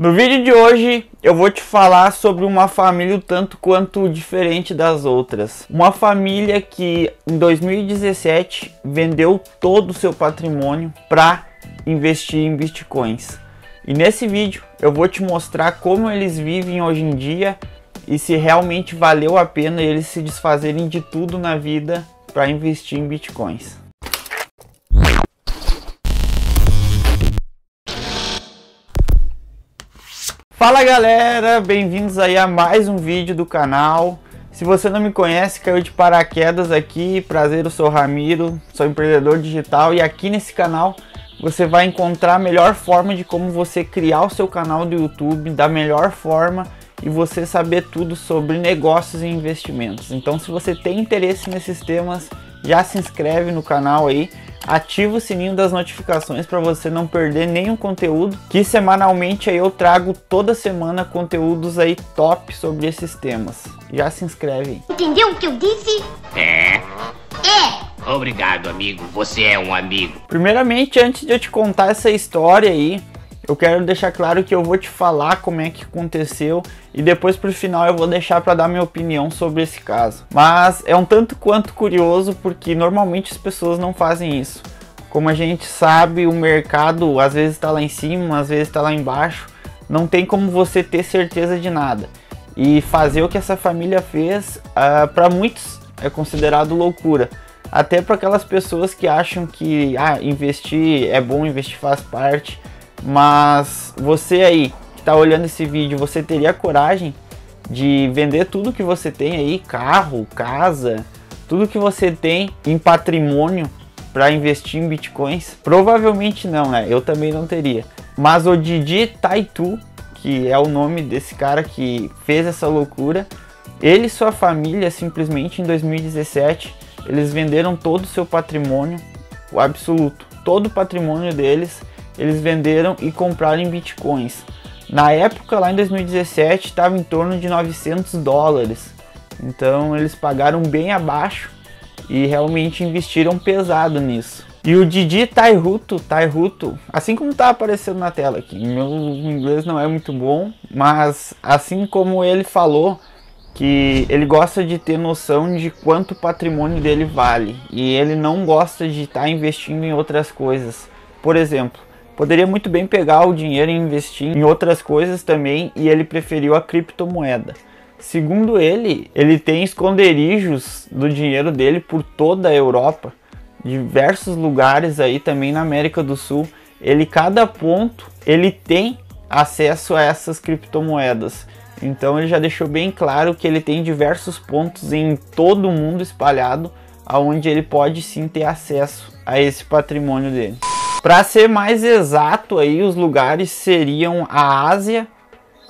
No vídeo de hoje eu vou te falar sobre uma família o tanto quanto diferente das outras. Uma família que em 2017 vendeu todo o seu patrimônio para investir em bitcoins. E nesse vídeo eu vou te mostrar como eles vivem hoje em dia e se realmente valeu a pena eles se desfazerem de tudo na vida para investir em bitcoins. Fala galera, bem-vindos aí a mais um vídeo do canal. Se você não me conhece, caiu de paraquedas aqui, prazer, eu sou Ramiro, sou empreendedor digital e aqui nesse canal você vai encontrar a melhor forma de como você criar o seu canal do YouTube da melhor forma e você saber tudo sobre negócios e investimentos. Então, se você tem interesse nesses temas, já se inscreve no canal aí ativa o sininho das notificações para você não perder nenhum conteúdo, que semanalmente aí eu trago toda semana conteúdos aí top sobre esses temas. Já se inscreve. Entendeu o que eu disse? É. É. Obrigado, amigo. Você é um amigo. Primeiramente, antes de eu te contar essa história aí, eu quero deixar claro que eu vou te falar como é que aconteceu e depois pro final eu vou deixar para dar minha opinião sobre esse caso. Mas é um tanto quanto curioso porque normalmente as pessoas não fazem isso. Como a gente sabe, o mercado às vezes está lá em cima, às vezes está lá embaixo. Não tem como você ter certeza de nada. E fazer o que essa família fez, uh, ah, para muitos é considerado loucura. Até para aquelas pessoas que acham que ah, investir é bom, investir faz parte. Mas você aí que está olhando esse vídeo, você teria coragem de vender tudo que você tem aí, carro, casa, tudo que você tem em patrimônio para investir em bitcoins? Provavelmente não, né? Eu também não teria. Mas o Didi Taitu, que é o nome desse cara que fez essa loucura, ele e sua família simplesmente em 2017 eles venderam todo o seu patrimônio, o absoluto, todo o patrimônio deles eles venderam e compraram em bitcoins. Na época, lá em 2017, estava em torno de 900 dólares. Então eles pagaram bem abaixo e realmente investiram pesado nisso. E o Didi Tairuto, Tairuto, assim como está aparecendo na tela aqui, meu inglês não é muito bom, mas assim como ele falou que ele gosta de ter noção de quanto o patrimônio dele vale e ele não gosta de estar tá investindo em outras coisas. Por exemplo, Poderia muito bem pegar o dinheiro e investir em outras coisas também e ele preferiu a criptomoeda. Segundo ele, ele tem esconderijos do dinheiro dele por toda a Europa, diversos lugares aí também na América do Sul. Ele cada ponto ele tem acesso a essas criptomoedas. Então ele já deixou bem claro que ele tem diversos pontos em todo o mundo espalhado, aonde ele pode sim ter acesso a esse patrimônio dele. Para ser mais exato aí, os lugares seriam a Ásia,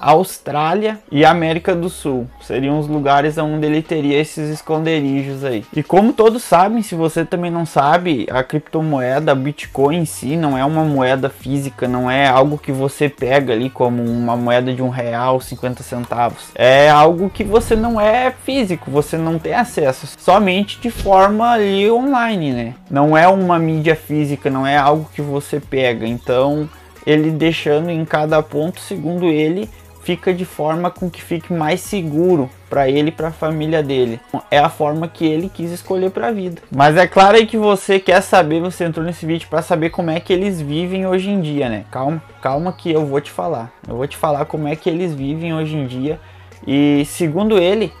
Austrália e América do Sul. Seriam os lugares onde ele teria esses esconderijos aí. E como todos sabem, se você também não sabe, a criptomoeda, a Bitcoin em si, não é uma moeda física, não é algo que você pega ali como uma moeda de um real, 50 centavos. É algo que você não é físico, você não tem acesso, somente de forma ali online, né? Não é uma mídia física, não é algo que você pega. Então, ele deixando em cada ponto, segundo ele, fica de forma com que fique mais seguro para ele e para a família dele. É a forma que ele quis escolher para a vida. Mas é claro aí que você quer saber, você entrou nesse vídeo para saber como é que eles vivem hoje em dia, né? Calma, calma que eu vou te falar. Eu vou te falar como é que eles vivem hoje em dia. E segundo ele,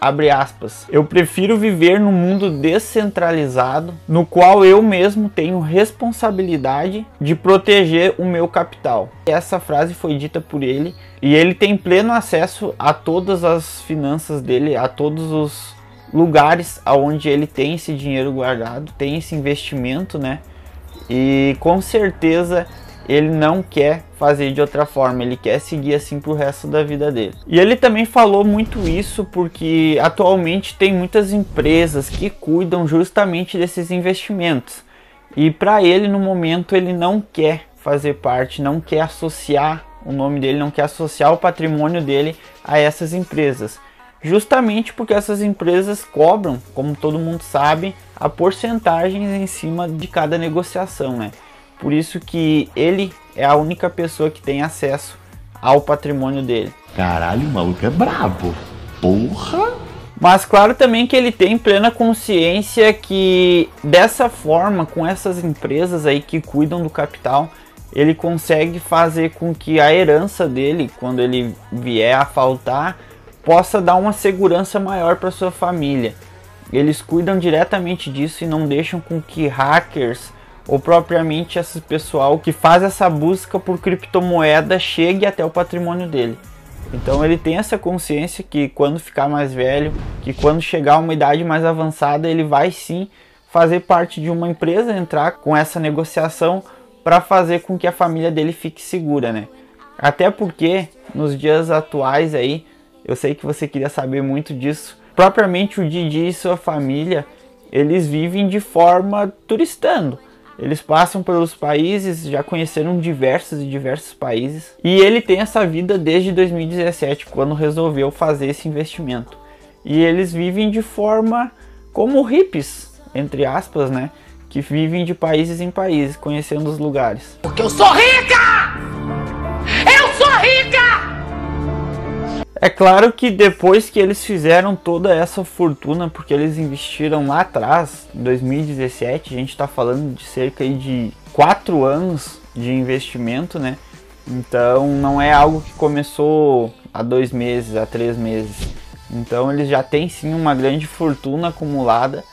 abre aspas, eu prefiro viver num mundo descentralizado, no qual eu mesmo tenho responsabilidade de proteger o meu capital. Essa frase foi dita por ele e ele tem pleno acesso a todas as finanças dele, a todos os lugares aonde ele tem esse dinheiro guardado, tem esse investimento, né? E com certeza ele não quer fazer de outra forma, ele quer seguir assim pro resto da vida dele. E ele também falou muito isso porque atualmente tem muitas empresas que cuidam justamente desses investimentos. E para ele no momento ele não quer fazer parte, não quer associar o nome dele, não quer associar o patrimônio dele a essas empresas. Justamente porque essas empresas cobram, como todo mundo sabe, a porcentagens em cima de cada negociação, né? Por isso que ele é a única pessoa que tem acesso ao patrimônio dele. Caralho, o maluco é brabo. Porra! Mas claro também que ele tem plena consciência que dessa forma, com essas empresas aí que cuidam do capital, ele consegue fazer com que a herança dele, quando ele vier a faltar, possa dar uma segurança maior para sua família. Eles cuidam diretamente disso e não deixam com que hackers ou propriamente esse pessoal que faz essa busca por criptomoeda chegue até o patrimônio dele. Então ele tem essa consciência que quando ficar mais velho, que quando chegar a uma idade mais avançada, ele vai sim fazer parte de uma empresa, entrar com essa negociação para fazer com que a família dele fique segura, né? Até porque nos dias atuais aí, eu sei que você queria saber muito disso. Propriamente o Didi e sua família, eles vivem de forma turistando. Eles passam pelos países, já conheceram diversos e diversos países. E ele tem essa vida desde 2017, quando resolveu fazer esse investimento. E eles vivem de forma como hippies, entre aspas, né? Que vivem de países em países, conhecendo os lugares. Porque eu sou rica! É claro que depois que eles fizeram toda essa fortuna, porque eles investiram lá atrás, em 2017, a gente está falando de cerca de 4 anos de investimento, né? Então não é algo que começou há dois meses, há três meses. Então eles já têm sim uma grande fortuna acumulada.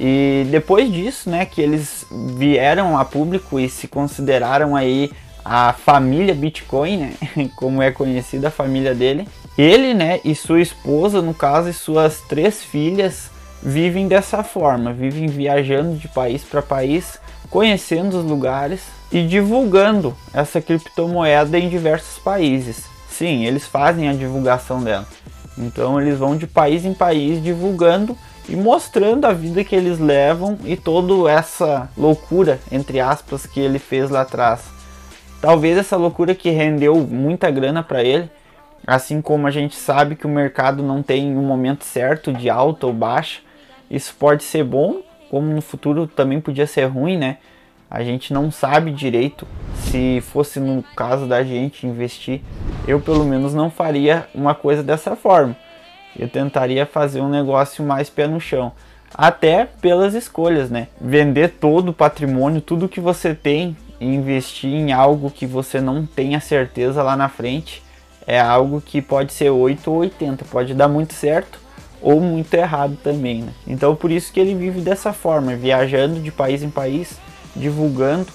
E depois disso, né, que eles vieram a público e se consideraram aí a família Bitcoin, né, como é conhecida a família dele, ele, né, e sua esposa, no caso, e suas três filhas vivem dessa forma, vivem viajando de país para país, conhecendo os lugares e divulgando essa criptomoeda em diversos países. Sim, eles fazem a divulgação dela. Então eles vão de país em país divulgando e mostrando a vida que eles levam e toda essa loucura, entre aspas, que ele fez lá atrás. Talvez essa loucura que rendeu muita grana para ele, Assim como a gente sabe que o mercado não tem um momento certo de alta ou baixa, isso pode ser bom, como no futuro também podia ser ruim, né? A gente não sabe direito se fosse no caso da gente investir. Eu, pelo menos, não faria uma coisa dessa forma. Eu tentaria fazer um negócio mais pé no chão. Até pelas escolhas, né? Vender todo o patrimônio, tudo que você tem, e investir em algo que você não tenha certeza lá na frente é algo que pode ser 8 ou 80, pode dar muito certo ou muito errado também, né? Então por isso que ele vive dessa forma, viajando de país em país, divulgando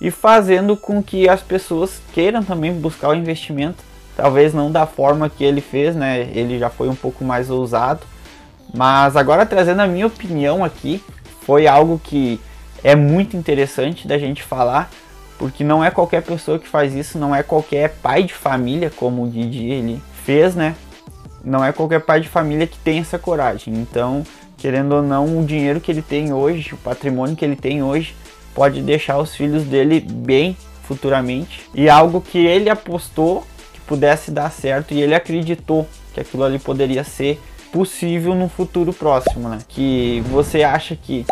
e fazendo com que as pessoas queiram também buscar o investimento, talvez não da forma que ele fez, né? Ele já foi um pouco mais ousado, mas agora trazendo a minha opinião aqui, foi algo que é muito interessante da gente falar, porque não é qualquer pessoa que faz isso, não é qualquer pai de família, como o Didi ele fez, né? Não é qualquer pai de família que tem essa coragem. Então, querendo ou não, o dinheiro que ele tem hoje, o patrimônio que ele tem hoje, pode deixar os filhos dele bem futuramente. E algo que ele apostou que pudesse dar certo e ele acreditou que aquilo ali poderia ser possível no futuro próximo, né? Que você acha que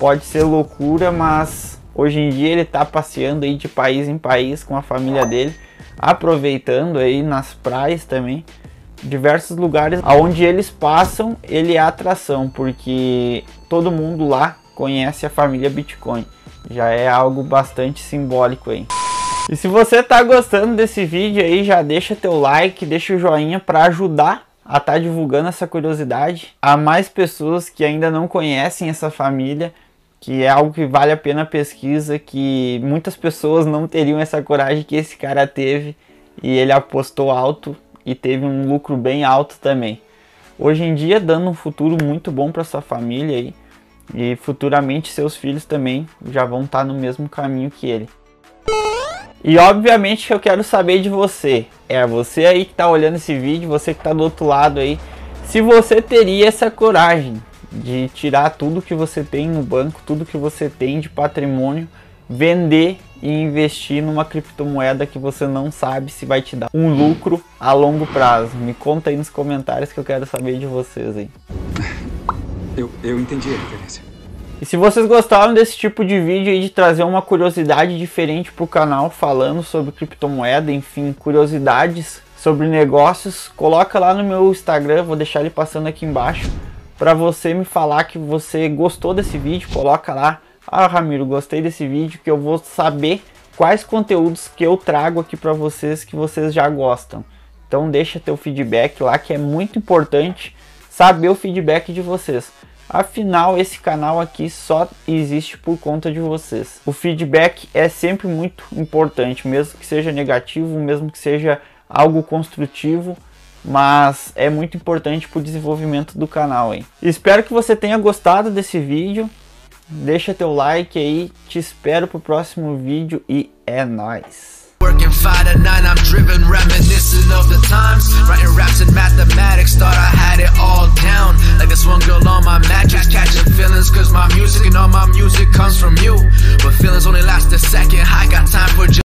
pode ser loucura, mas Hoje em dia ele está passeando aí de país em país com a família dele, aproveitando aí nas praias também, diversos lugares aonde eles passam, ele é atração, porque todo mundo lá conhece a família Bitcoin. Já é algo bastante simbólico aí. E se você está gostando desse vídeo aí, já deixa teu like, deixa o joinha para ajudar a estar tá divulgando essa curiosidade a mais pessoas que ainda não conhecem essa família que é algo que vale a pena a pesquisa, que muitas pessoas não teriam essa coragem que esse cara teve e ele apostou alto e teve um lucro bem alto também. Hoje em dia dando um futuro muito bom para sua família aí, e futuramente seus filhos também já vão estar tá no mesmo caminho que ele. E obviamente que eu quero saber de você. É você aí que está olhando esse vídeo, você que está do outro lado aí, se você teria essa coragem de tirar tudo que você tem no banco, tudo que você tem de patrimônio, vender e investir numa criptomoeda que você não sabe se vai te dar um lucro a longo prazo. Me conta aí nos comentários que eu quero saber de vocês aí. Eu, eu entendi a referência. E se vocês gostaram desse tipo de vídeo e de trazer uma curiosidade diferente para o canal falando sobre criptomoeda, enfim, curiosidades sobre negócios, coloca lá no meu Instagram, vou deixar ele passando aqui embaixo para você me falar que você gostou desse vídeo, coloca lá, ah Ramiro, gostei desse vídeo que eu vou saber quais conteúdos que eu trago aqui para vocês que vocês já gostam. Então deixa teu feedback lá que é muito importante saber o feedback de vocês. Afinal, esse canal aqui só existe por conta de vocês. O feedback é sempre muito importante, mesmo que seja negativo, mesmo que seja algo construtivo, mas é muito importante para o desenvolvimento do canal aí. Espero que você tenha gostado desse vídeo. Deixa teu like aí, te espero pro próximo vídeo e é nóis! Working five to nine, I'm driven, of the times. Writing raps mathematics, thought I had it all down. Like this one girl on my mattress, catching feelings, cause my music and all my music comes from you. But feelings only last a second, I got time for